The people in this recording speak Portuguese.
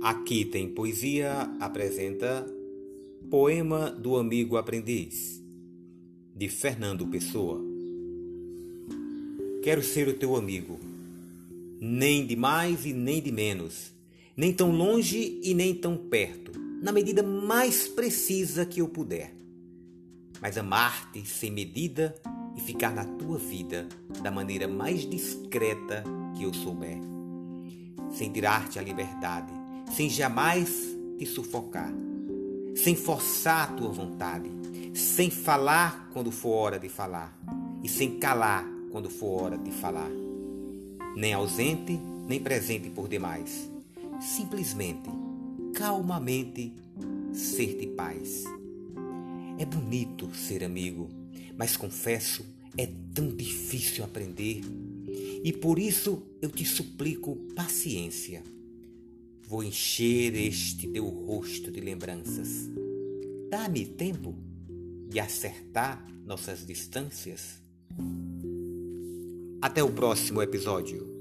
Aqui tem poesia apresenta Poema do Amigo Aprendiz, de Fernando Pessoa. Quero ser o teu amigo, nem de mais e nem de menos, nem tão longe e nem tão perto, na medida mais precisa que eu puder. Mas amar-te sem medida e ficar na tua vida da maneira mais discreta que eu souber, sem tirar-te a liberdade, sem jamais te sufocar sem forçar a tua vontade, sem falar quando for hora de falar e sem calar quando for hora de falar. Nem ausente, nem presente por demais. Simplesmente, calmamente, ser de paz. É bonito ser amigo, mas confesso, é tão difícil aprender. E por isso eu te suplico paciência Vou encher este teu rosto de lembranças. Dá-me tempo de acertar nossas distâncias. Até o próximo episódio.